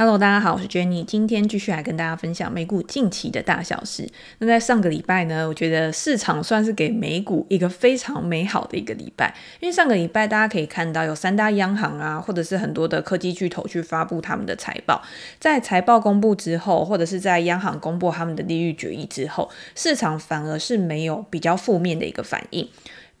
Hello，大家好，我是 Jenny，今天继续来跟大家分享美股近期的大小事。那在上个礼拜呢，我觉得市场算是给美股一个非常美好的一个礼拜，因为上个礼拜大家可以看到有三大央行啊，或者是很多的科技巨头去发布他们的财报，在财报公布之后，或者是在央行公布他们的利率决议之后，市场反而是没有比较负面的一个反应。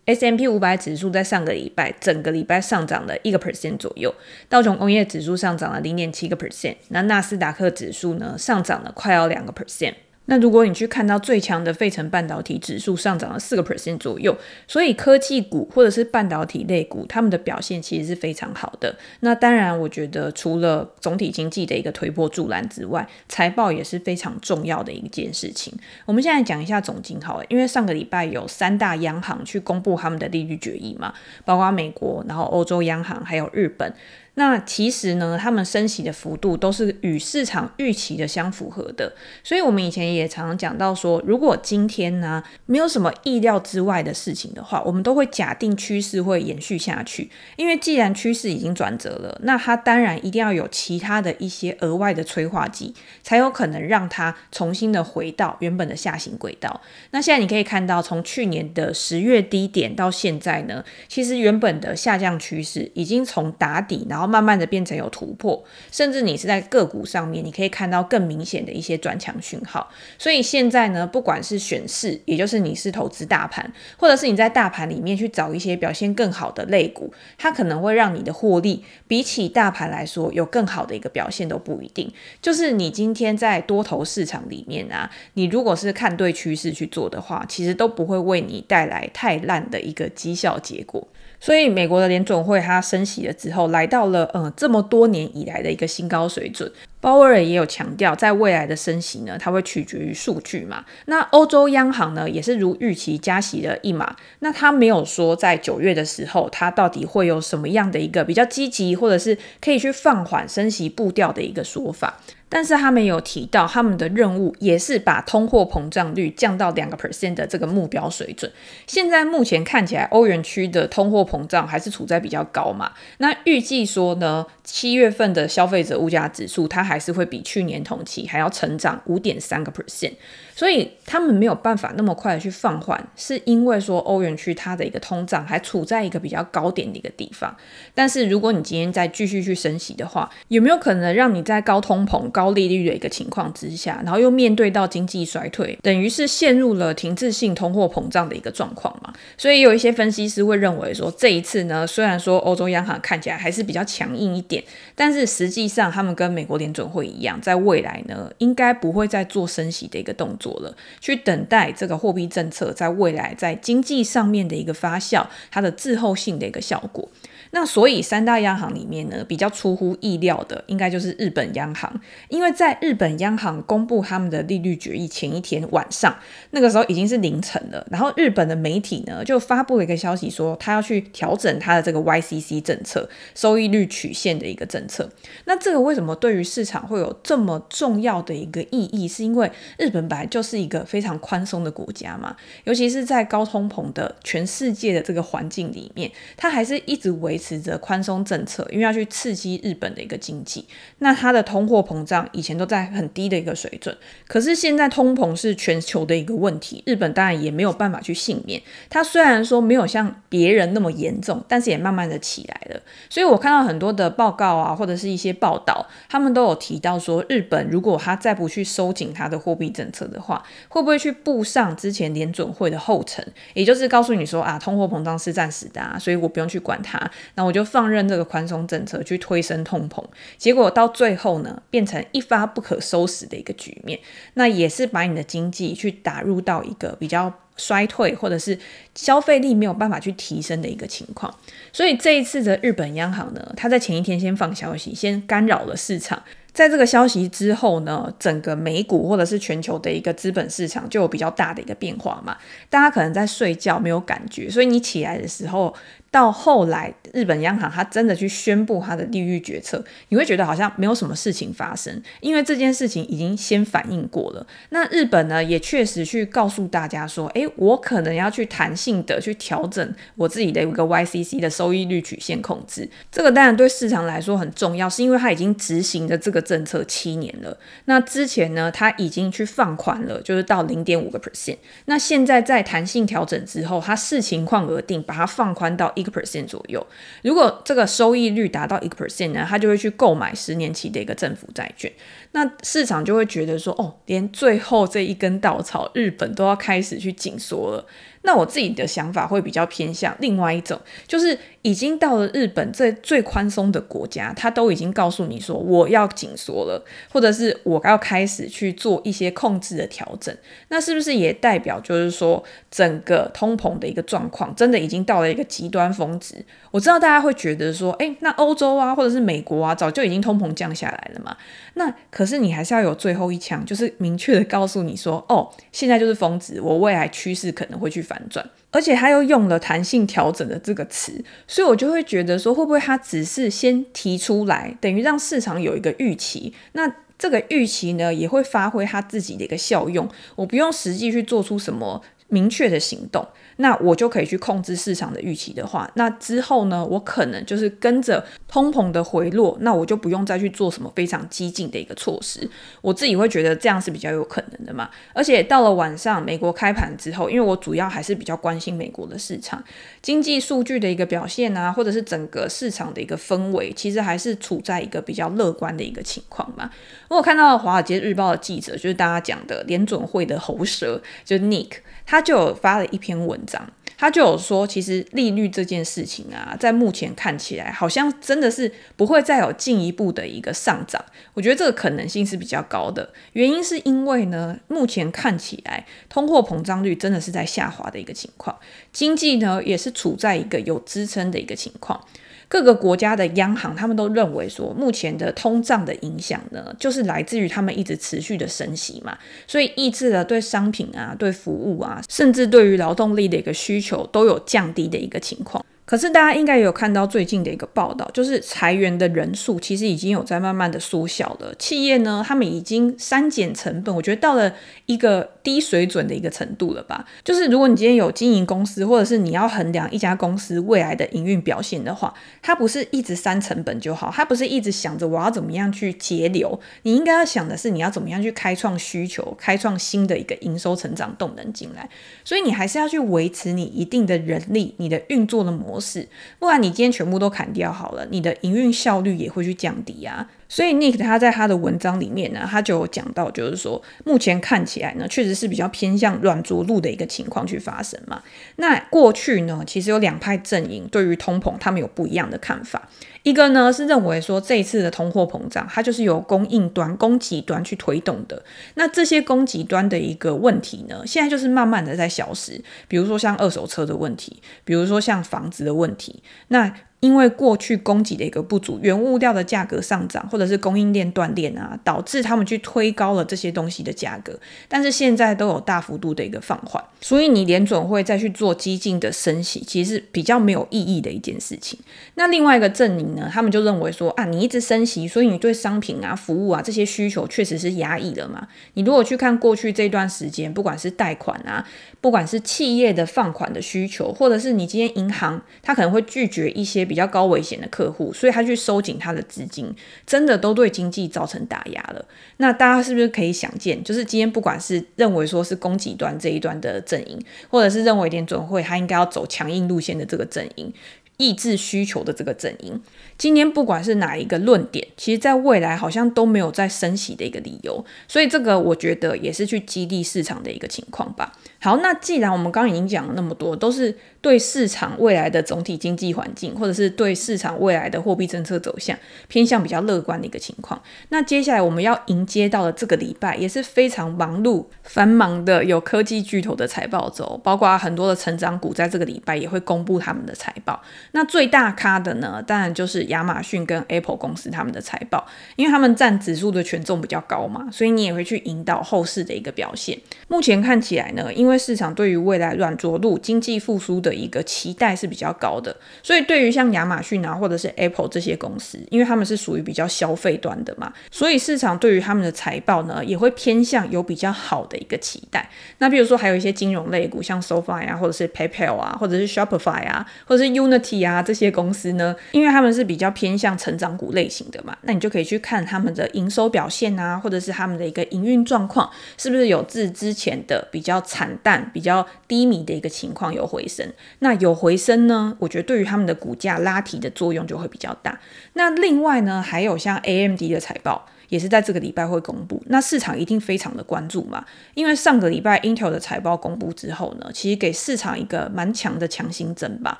S M P 五百指数在上个礼拜整个礼拜上涨了一个 percent 左右，道琼工业指数上涨了零点七个 percent，那纳斯达克指数呢上涨了快要两个 percent。那如果你去看到最强的费城半导体指数上涨了四个 percent 左右，所以科技股或者是半导体类股，他们的表现其实是非常好的。那当然，我觉得除了总体经济的一个推波助澜之外，财报也是非常重要的一件事情。我们现在讲一下总经好，因为上个礼拜有三大央行去公布他们的利率决议嘛，包括美国，然后欧洲央行还有日本。那其实呢，他们升息的幅度都是与市场预期的相符合的，所以我们以前也常常讲到说，如果今天呢没有什么意料之外的事情的话，我们都会假定趋势会延续下去，因为既然趋势已经转折了，那它当然一定要有其他的一些额外的催化剂，才有可能让它重新的回到原本的下行轨道。那现在你可以看到，从去年的十月低点到现在呢，其实原本的下降趋势已经从打底，然后慢慢的变成有突破，甚至你是在个股上面，你可以看到更明显的一些转强讯号。所以现在呢，不管是选市，也就是你是投资大盘，或者是你在大盘里面去找一些表现更好的类股，它可能会让你的获利比起大盘来说有更好的一个表现都不一定。就是你今天在多头市场里面啊，你如果是看对趋势去做的话，其实都不会为你带来太烂的一个绩效结果。所以，美国的联准会它升息了之后，来到了呃这么多年以来的一个新高水准。鲍威尔也有强调，在未来的升息呢，它会取决于数据嘛。那欧洲央行呢，也是如预期加息了一码。那他没有说在九月的时候，它到底会有什么样的一个比较积极，或者是可以去放缓升息步调的一个说法。但是他们有提到，他们的任务也是把通货膨胀率降到两个 percent 的这个目标水准。现在目前看起来，欧元区的通货膨胀还是处在比较高嘛。那预计说呢，七月份的消费者物价指数，它还是会比去年同期还要成长五点三个 percent。所以他们没有办法那么快的去放缓，是因为说欧元区它的一个通胀还处在一个比较高点的一个地方。但是如果你今天再继续去升息的话，有没有可能让你在高通膨、高利率的一个情况之下，然后又面对到经济衰退，等于是陷入了停滞性通货膨胀的一个状况嘛？所以有一些分析师会认为说，这一次呢，虽然说欧洲央行看起来还是比较强硬一点，但是实际上他们跟美国联准会一样，在未来呢，应该不会再做升息的一个动作。了，去等待这个货币政策在未来在经济上面的一个发酵，它的滞后性的一个效果。那所以三大央行里面呢，比较出乎意料的，应该就是日本央行，因为在日本央行公布他们的利率决议前一天晚上，那个时候已经是凌晨了，然后日本的媒体呢就发布了一个消息说，他要去调整他的这个 YCC 政策，收益率曲线的一个政策。那这个为什么对于市场会有这么重要的一个意义？是因为日本本来就是。一个非常宽松的国家嘛，尤其是在高通膨的全世界的这个环境里面，它还是一直维持着宽松政策，因为要去刺激日本的一个经济。那它的通货膨胀以前都在很低的一个水准，可是现在通膨是全球的一个问题，日本当然也没有办法去幸免。它虽然说没有像别人那么严重，但是也慢慢的起来了。所以我看到很多的报告啊，或者是一些报道，他们都有提到说，日本如果它再不去收紧它的货币政策的话，会不会去步上之前联准会的后尘？也就是告诉你说啊，通货膨胀是暂时的啊，所以我不用去管它，那我就放任这个宽松政策去推升通膨，结果到最后呢，变成一发不可收拾的一个局面。那也是把你的经济去打入到一个比较衰退，或者是消费力没有办法去提升的一个情况。所以这一次的日本央行呢，它在前一天先放消息，先干扰了市场。在这个消息之后呢，整个美股或者是全球的一个资本市场就有比较大的一个变化嘛。大家可能在睡觉没有感觉，所以你起来的时候，到后来，日本央行它真的去宣布它的利率决策，你会觉得好像没有什么事情发生，因为这件事情已经先反应过了。那日本呢，也确实去告诉大家说，诶，我可能要去弹性的去调整我自己的一个 YCC 的收益率曲线控制。这个当然对市场来说很重要，是因为它已经执行了这个政策七年了。那之前呢，它已经去放宽了，就是到零点五个 percent。那现在在弹性调整之后，它视情况而定，把它放宽到。一个 percent 左右，如果这个收益率达到一个 percent 呢，他就会去购买十年期的一个政府债券。那市场就会觉得说，哦，连最后这一根稻草，日本都要开始去紧缩了。那我自己的想法会比较偏向另外一种，就是已经到了日本这最宽松的国家，他都已经告诉你说我要紧缩了，或者是我要开始去做一些控制的调整。那是不是也代表就是说整个通膨的一个状况真的已经到了一个极端峰值？我知道大家会觉得说，诶，那欧洲啊，或者是美国啊，早就已经通膨降下来了嘛。那可是你还是要有最后一枪，就是明确的告诉你说，哦，现在就是峰值，我未来趋势可能会去反转，而且他又用了弹性调整的这个词，所以我就会觉得说，会不会他只是先提出来，等于让市场有一个预期，那这个预期呢，也会发挥他自己的一个效用，我不用实际去做出什么明确的行动。那我就可以去控制市场的预期的话，那之后呢，我可能就是跟着通膨的回落，那我就不用再去做什么非常激进的一个措施。我自己会觉得这样是比较有可能的嘛。而且到了晚上，美国开盘之后，因为我主要还是比较关心美国的市场经济数据的一个表现啊，或者是整个市场的一个氛围，其实还是处在一个比较乐观的一个情况嘛。我有看到《华尔街日报》的记者，就是大家讲的联准会的喉舌，就是 Nick，他就有发了一篇文章。他就有说，其实利率这件事情啊，在目前看起来，好像真的是不会再有进一步的一个上涨。我觉得这个可能性是比较高的，原因是因为呢，目前看起来通货膨胀率真的是在下滑的一个情况，经济呢也是处在一个有支撑的一个情况。各个国家的央行，他们都认为说，目前的通胀的影响呢，就是来自于他们一直持续的升息嘛，所以抑制了对商品啊、对服务啊，甚至对于劳动力的一个需求都有降低的一个情况。可是大家应该有看到最近的一个报道，就是裁员的人数其实已经有在慢慢的缩小了。企业呢，他们已经删减成本，我觉得到了一个低水准的一个程度了吧。就是如果你今天有经营公司，或者是你要衡量一家公司未来的营运表现的话，它不是一直删成本就好，它不是一直想着我要怎么样去节流，你应该要想的是你要怎么样去开创需求，开创新的一个营收成长动能进来。所以你还是要去维持你一定的人力，你的运作的模式。不然你今天全部都砍掉好了，你的营运效率也会去降低啊。所以 Nick 他在他的文章里面呢，他就有讲到，就是说目前看起来呢，确实是比较偏向软着陆的一个情况去发生嘛。那过去呢，其实有两派阵营对于通膨，他们有不一样的看法。一个呢是认为说，这一次的通货膨胀，它就是由供应端、供给端去推动的。那这些供给端的一个问题呢，现在就是慢慢的在消失。比如说像二手车的问题，比如说像房子的问题，那。因为过去供给的一个不足，原物料的价格上涨，或者是供应链断裂啊，导致他们去推高了这些东西的价格。但是现在都有大幅度的一个放缓，所以你联准会再去做激进的升息，其实是比较没有意义的一件事情。那另外一个阵营呢，他们就认为说啊，你一直升息，所以你对商品啊、服务啊这些需求确实是压抑了嘛。你如果去看过去这段时间，不管是贷款啊，不管是企业的放款的需求，或者是你今天银行，它可能会拒绝一些。比较高危险的客户，所以他去收紧他的资金，真的都对经济造成打压了。那大家是不是可以想见，就是今天不管是认为说是供给端这一端的阵营，或者是认为联准会他应该要走强硬路线的这个阵营，抑制需求的这个阵营，今天不管是哪一个论点，其实在未来好像都没有再升息的一个理由，所以这个我觉得也是去激励市场的一个情况吧。好，那既然我们刚刚已经讲了那么多，都是对市场未来的总体经济环境，或者是对市场未来的货币政策走向偏向比较乐观的一个情况，那接下来我们要迎接到的这个礼拜也是非常忙碌繁忙的，有科技巨头的财报周，包括很多的成长股在这个礼拜也会公布他们的财报。那最大咖的呢，当然就是亚马逊跟 Apple 公司他们的财报，因为他们占指数的权重比较高嘛，所以你也会去引导后市的一个表现。目前看起来呢，因为市场对于未来软着陆、经济复苏的一个期待是比较高的，所以对于像亚马逊啊或者是 Apple 这些公司，因为他们是属于比较消费端的嘛，所以市场对于他们的财报呢也会偏向有比较好的一个期待。那比如说还有一些金融类股，像 SoFi 啊，或者是 PayPal 啊，或者是 Shopify 啊，或者是 Unity 啊这些公司呢，因为他们是比比较偏向成长股类型的嘛，那你就可以去看他们的营收表现啊，或者是他们的一个营运状况，是不是有自之前的比较惨淡、比较低迷的一个情况有回升。那有回升呢，我觉得对于他们的股价拉提的作用就会比较大。那另外呢，还有像 AMD 的财报。也是在这个礼拜会公布，那市场一定非常的关注嘛，因为上个礼拜 Intel 的财报公布之后呢，其实给市场一个蛮强的强心针吧。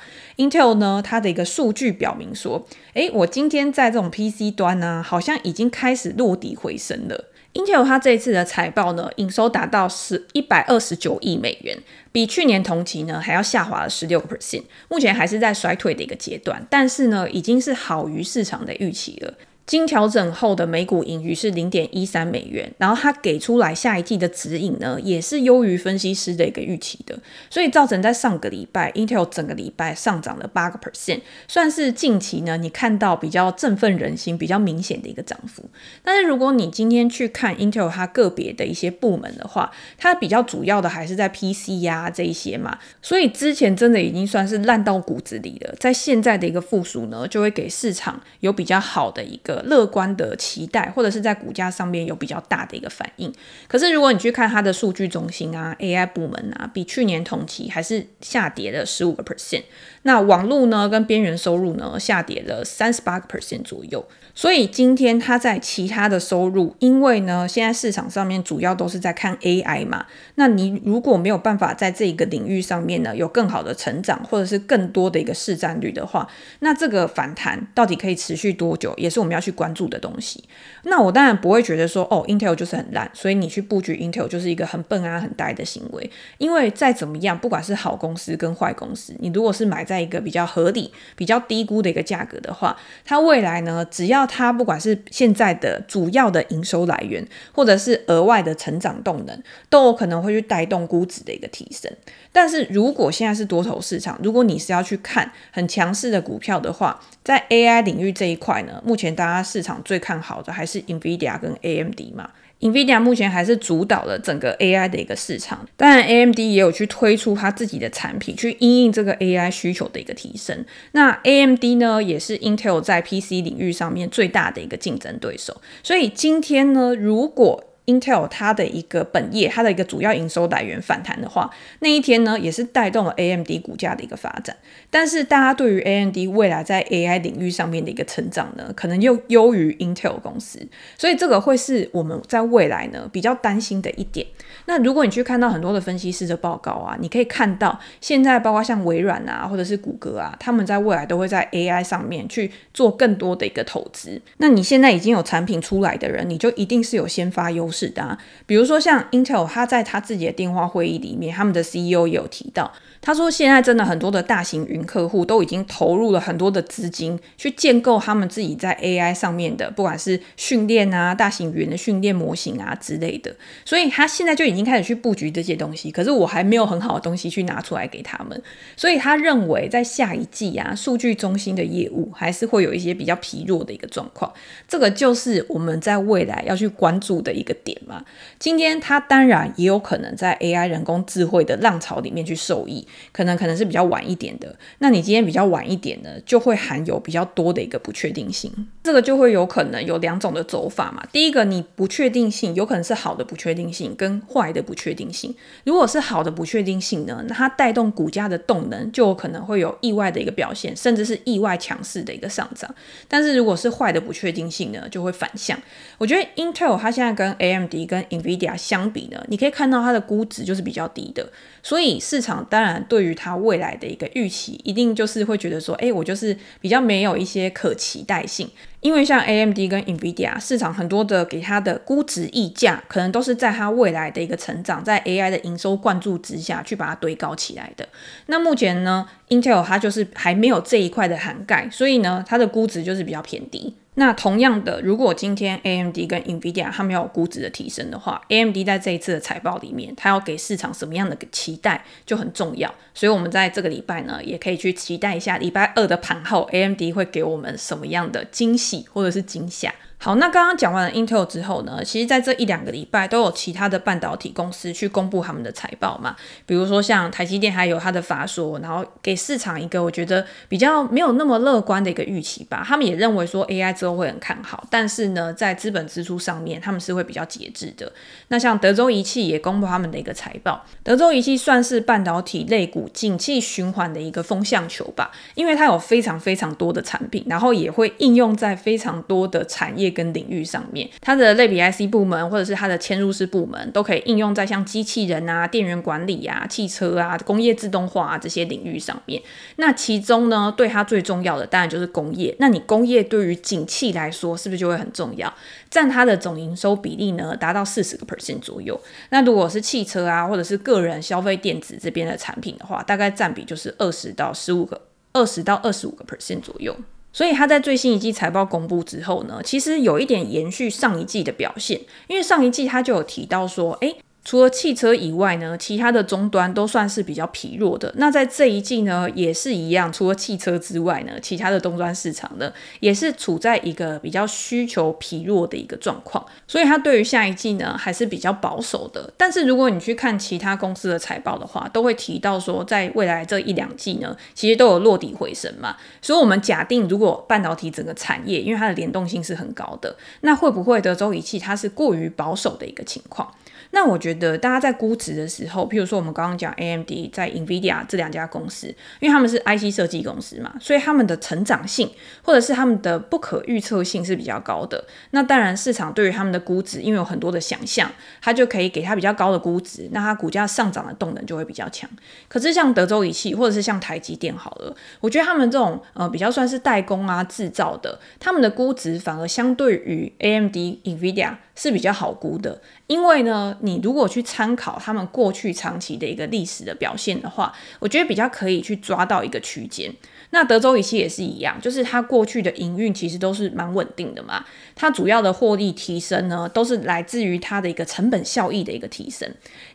Intel 呢，它的一个数据表明说，诶，我今天在这种 PC 端呢，好像已经开始落底回升了。Intel 它这一次的财报呢，营收达到是一百二十九亿美元，比去年同期呢还要下滑了十六个 percent，目前还是在衰退的一个阶段，但是呢，已经是好于市场的预期了。经调整后的每股盈余是零点一三美元，然后它给出来下一季的指引呢，也是优于分析师的一个预期的，所以造成在上个礼拜，Intel 整个礼拜上涨了八个 percent，算是近期呢你看到比较振奋人心、比较明显的一个涨幅。但是如果你今天去看 Intel 它个别的一些部门的话，它比较主要的还是在 PC 呀、这一些嘛，所以之前真的已经算是烂到骨子里了，在现在的一个复苏呢，就会给市场有比较好的一个。乐观的期待，或者是在股价上面有比较大的一个反应。可是如果你去看它的数据中心啊、AI 部门啊，比去年同期还是下跌了十五个 percent。那网络呢跟边缘收入呢下跌了三十八个 percent 左右。所以今天它在其他的收入，因为呢现在市场上面主要都是在看 AI 嘛。那你如果没有办法在这个领域上面呢有更好的成长，或者是更多的一个市占率的话，那这个反弹到底可以持续多久，也是我们要去去关注的东西。那我当然不会觉得说，哦，Intel 就是很烂，所以你去布局 Intel 就是一个很笨啊、很呆的行为。因为再怎么样，不管是好公司跟坏公司，你如果是买在一个比较合理、比较低估的一个价格的话，它未来呢，只要它不管是现在的主要的营收来源，或者是额外的成长动能，都有可能会去带动估值的一个提升。但是如果现在是多头市场，如果你是要去看很强势的股票的话，在 AI 领域这一块呢，目前大家市场最看好的还是 NVIDIA 跟 AMD 嘛。NVIDIA 目前还是主导了整个 AI 的一个市场，当然 AMD 也有去推出它自己的产品，去因应这个 AI 需求的一个提升。那 AMD 呢，也是 Intel 在 PC 领域上面最大的一个竞争对手。所以今天呢，如果 Intel 它的一个本业，它的一个主要营收来源反弹的话，那一天呢，也是带动了 AMD 股价的一个发展。但是大家对于 AMD 未来在 AI 领域上面的一个成长呢，可能又优于 Intel 公司，所以这个会是我们在未来呢比较担心的一点。那如果你去看到很多的分析师的报告啊，你可以看到现在包括像微软啊，或者是谷歌啊，他们在未来都会在 AI 上面去做更多的一个投资。那你现在已经有产品出来的人，你就一定是有先发优势。是的，比如说像 Intel，他在他自己的电话会议里面，他们的 CEO 也有提到。他说：“现在真的很多的大型云客户都已经投入了很多的资金去建构他们自己在 AI 上面的，不管是训练啊、大型云的训练模型啊之类的。所以他现在就已经开始去布局这些东西。可是我还没有很好的东西去拿出来给他们。所以他认为在下一季啊，数据中心的业务还是会有一些比较疲弱的一个状况。这个就是我们在未来要去关注的一个点嘛。今天它当然也有可能在 AI 人工智慧的浪潮里面去受益。”可能可能是比较晚一点的，那你今天比较晚一点呢，就会含有比较多的一个不确定性，这个就会有可能有两种的走法嘛。第一个，你不确定性有可能是好的不确定性跟坏的不确定性。如果是好的不确定性呢，那它带动股价的动能就有可能会有意外的一个表现，甚至是意外强势的一个上涨。但是如果是坏的不确定性呢，就会反向。我觉得 Intel 它现在跟 AI AMD 跟 NVIDIA 相比呢，你可以看到它的估值就是比较低的，所以市场当然对于它未来的一个预期，一定就是会觉得说，哎，我就是比较没有一些可期待性。因为像 AMD 跟 NVIDIA 市场很多的给它的估值溢价，可能都是在它未来的一个成长，在 AI 的营收灌注之下去把它堆高起来的。那目前呢，Intel 它就是还没有这一块的涵盖，所以呢，它的估值就是比较偏低。那同样的，如果今天 AMD 跟 NVIDIA 它没有估值的提升的话，AMD 在这一次的财报里面，它要给市场什么样的期待就很重要。所以，我们在这个礼拜呢，也可以去期待一下礼拜二的盘后，AMD 会给我们什么样的惊喜或者是惊吓。好，那刚刚讲完了 Intel 之后呢，其实在这一两个礼拜都有其他的半导体公司去公布他们的财报嘛，比如说像台积电还有它的法说，然后给市场一个我觉得比较没有那么乐观的一个预期吧。他们也认为说 AI 之后会很看好，但是呢，在资本支出上面他们是会比较节制的。那像德州仪器也公布他们的一个财报，德州仪器算是半导体类股景气循环的一个风向球吧，因为它有非常非常多的产品，然后也会应用在非常多的产业。跟领域上面，它的类比 IC 部门或者是它的嵌入式部门，都可以应用在像机器人啊、电源管理啊、汽车啊、工业自动化啊这些领域上面。那其中呢，对它最重要的当然就是工业。那你工业对于景气来说，是不是就会很重要？占它的总营收比例呢，达到四十个 percent 左右。那如果是汽车啊，或者是个人消费电子这边的产品的话，大概占比就是二十到十五个，二十到二十五个 percent 左右。所以他在最新一季财报公布之后呢，其实有一点延续上一季的表现，因为上一季他就有提到说，诶。除了汽车以外呢，其他的终端都算是比较疲弱的。那在这一季呢，也是一样，除了汽车之外呢，其他的终端市场呢，也是处在一个比较需求疲弱的一个状况。所以它对于下一季呢，还是比较保守的。但是如果你去看其他公司的财报的话，都会提到说，在未来这一两季呢，其实都有落底回升嘛。所以我们假定，如果半导体整个产业，因为它的联动性是很高的，那会不会德州仪器它是过于保守的一个情况？那我觉得大家在估值的时候，譬如说我们刚刚讲 AMD 在 NVIDIA 这两家公司，因为他们是 IC 设计公司嘛，所以他们的成长性或者是他们的不可预测性是比较高的。那当然市场对于他们的估值，因为有很多的想象，它就可以给它比较高的估值，那它股价上涨的动能就会比较强。可是像德州仪器或者是像台积电好了，我觉得他们这种呃比较算是代工啊制造的，他们的估值反而相对于 AMD、NVIDIA 是比较好估的，因为呢，你如果去参考他们过去长期的一个历史的表现的话，我觉得比较可以去抓到一个区间。那德州仪器也是一样，就是它过去的营运其实都是蛮稳定的嘛。它主要的获利提升呢，都是来自于它的一个成本效益的一个提升。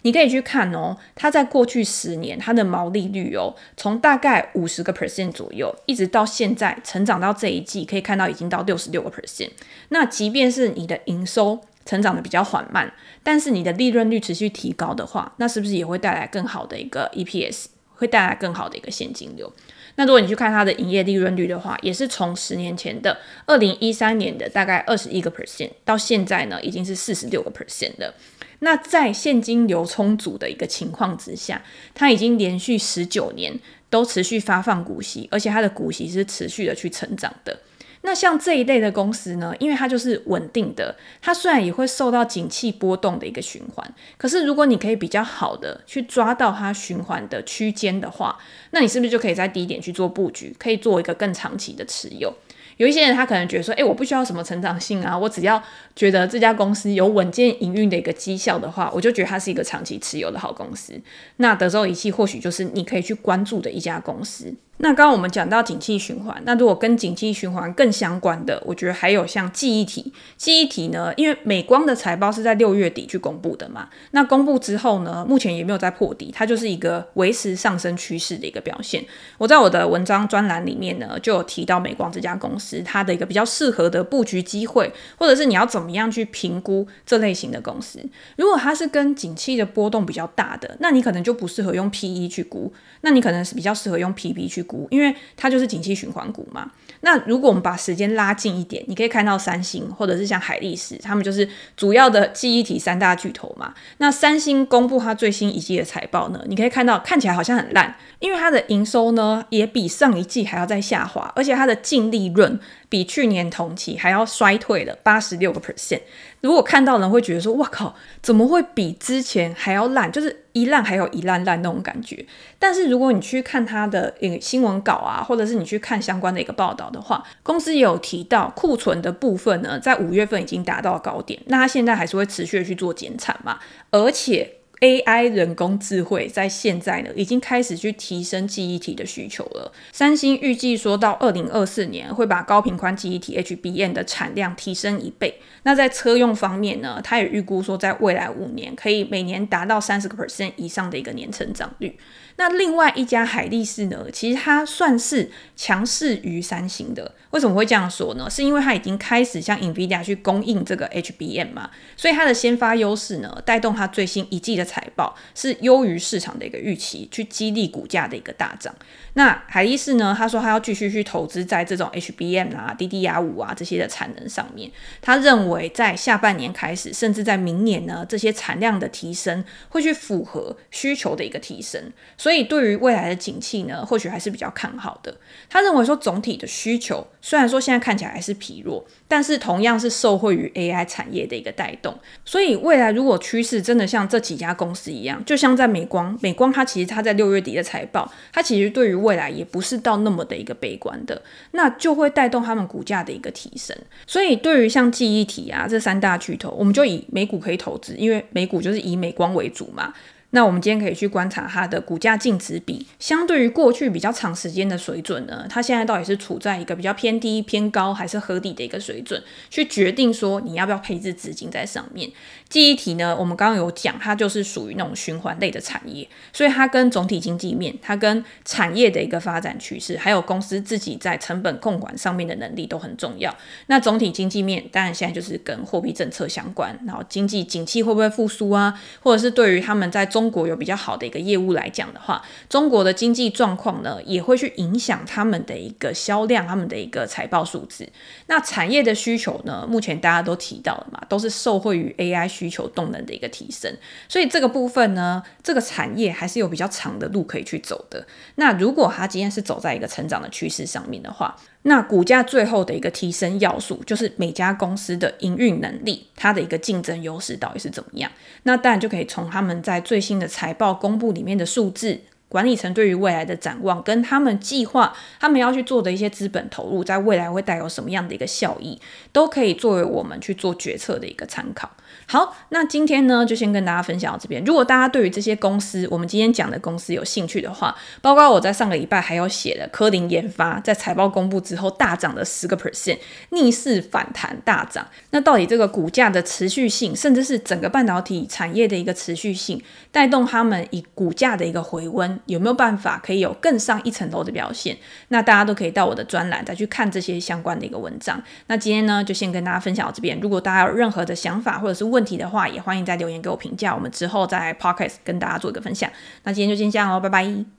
你可以去看哦，它在过去十年它的毛利率哦，从大概五十个 percent 左右，一直到现在成长到这一季，可以看到已经到六十六个 percent。那即便是你的营收成长的比较缓慢，但是你的利润率持续提高的话，那是不是也会带来更好的一个 EPS，会带来更好的一个现金流？那如果你去看它的营业利润率的话，也是从十年前的二零一三年的大概二十一个 percent，到现在呢已经是四十六个 percent 了。那在现金流充足的一个情况之下，它已经连续十九年都持续发放股息，而且它的股息是持续的去成长的。那像这一类的公司呢，因为它就是稳定的，它虽然也会受到景气波动的一个循环，可是如果你可以比较好的去抓到它循环的区间的话，那你是不是就可以在低点去做布局，可以做一个更长期的持有？有一些人他可能觉得说，诶，我不需要什么成长性啊，我只要觉得这家公司有稳健营运的一个绩效的话，我就觉得它是一个长期持有的好公司。那德州仪器或许就是你可以去关注的一家公司。那刚刚我们讲到景气循环，那如果跟景气循环更相关的，我觉得还有像记忆体。记忆体呢，因为美光的财报是在六月底去公布的嘛，那公布之后呢，目前也没有再破底，它就是一个维持上升趋势的一个表现。我在我的文章专栏里面呢，就有提到美光这家公司它的一个比较适合的布局机会，或者是你要怎么样去评估这类型的公司。如果它是跟景气的波动比较大的，那你可能就不适合用 PE 去估，那你可能是比较适合用 PB 去估。因为它就是景气循环股嘛。那如果我们把时间拉近一点，你可以看到三星或者是像海力士，他们就是主要的记忆体三大巨头嘛。那三星公布它最新一季的财报呢，你可以看到看起来好像很烂，因为它的营收呢也比上一季还要再下滑，而且它的净利润比去年同期还要衰退了八十六个 percent。如果看到人会觉得说，哇靠，怎么会比之前还要烂？就是一烂还有一烂烂那种感觉。但是如果你去看他的一个新闻稿啊，或者是你去看相关的一个报道的话，公司也有提到库存的部分呢，在五月份已经达到高点。那他现在还是会持续去做减产嘛，而且。AI 人工智慧在现在呢，已经开始去提升记忆体的需求了。三星预计说到二零二四年会把高频宽记忆体 HBM 的产量提升一倍。那在车用方面呢，他也预估说在未来五年可以每年达到三十个 percent 以上的一个年成长率。那另外一家海力士呢，其实它算是强势于三星的。为什么会这样说呢？是因为它已经开始向 NVIDIA 去供应这个 HBM 嘛，所以它的先发优势呢，带动它最新一季的财报是优于市场的一个预期，去激励股价的一个大涨。那海力士呢，他说他要继续去投资在这种 HBM 啊、DDR5 啊这些的产能上面。他认为在下半年开始，甚至在明年呢，这些产量的提升会去符合需求的一个提升。所以对于未来的景气呢，或许还是比较看好的。他认为说，总体的需求虽然说现在看起来还是疲弱，但是同样是受惠于 AI 产业的一个带动。所以未来如果趋势真的像这几家公司一样，就像在美光，美光它其实它在六月底的财报，它其实对于未来也不是到那么的一个悲观的，那就会带动他们股价的一个提升。所以对于像记忆体啊这三大巨头，我们就以美股可以投资，因为美股就是以美光为主嘛。那我们今天可以去观察它的股价净值比，相对于过去比较长时间的水准呢，它现在到底是处在一个比较偏低、偏高，还是合理的一个水准，去决定说你要不要配置资金在上面。记忆体呢，我们刚刚有讲，它就是属于那种循环类的产业，所以它跟总体经济面、它跟产业的一个发展趋势，还有公司自己在成本控管上面的能力都很重要。那总体经济面当然现在就是跟货币政策相关，然后经济景气会不会复苏啊，或者是对于他们在中中国有比较好的一个业务来讲的话，中国的经济状况呢，也会去影响他们的一个销量，他们的一个财报数字。那产业的需求呢，目前大家都提到了嘛，都是受惠于 AI 需求动能的一个提升，所以这个部分呢，这个产业还是有比较长的路可以去走的。那如果它今天是走在一个成长的趋势上面的话，那股价最后的一个提升要素，就是每家公司的营运能力，它的一个竞争优势到底是怎么样？那当然就可以从他们在最新的财报公布里面的数字。管理层对于未来的展望，跟他们计划他们要去做的一些资本投入，在未来会带有什么样的一个效益，都可以作为我们去做决策的一个参考。好，那今天呢，就先跟大家分享到这边。如果大家对于这些公司，我们今天讲的公司有兴趣的话，包括我在上个礼拜还有写的科林研发，在财报公布之后大涨了十个 percent，逆势反弹大涨。那到底这个股价的持续性，甚至是整个半导体产业的一个持续性，带动他们以股价的一个回温？有没有办法可以有更上一层楼的表现？那大家都可以到我的专栏再去看这些相关的一个文章。那今天呢，就先跟大家分享到这边。如果大家有任何的想法或者是问题的话，也欢迎在留言给我评价。我们之后在 Podcast 跟大家做一个分享。那今天就先这样喽，拜拜。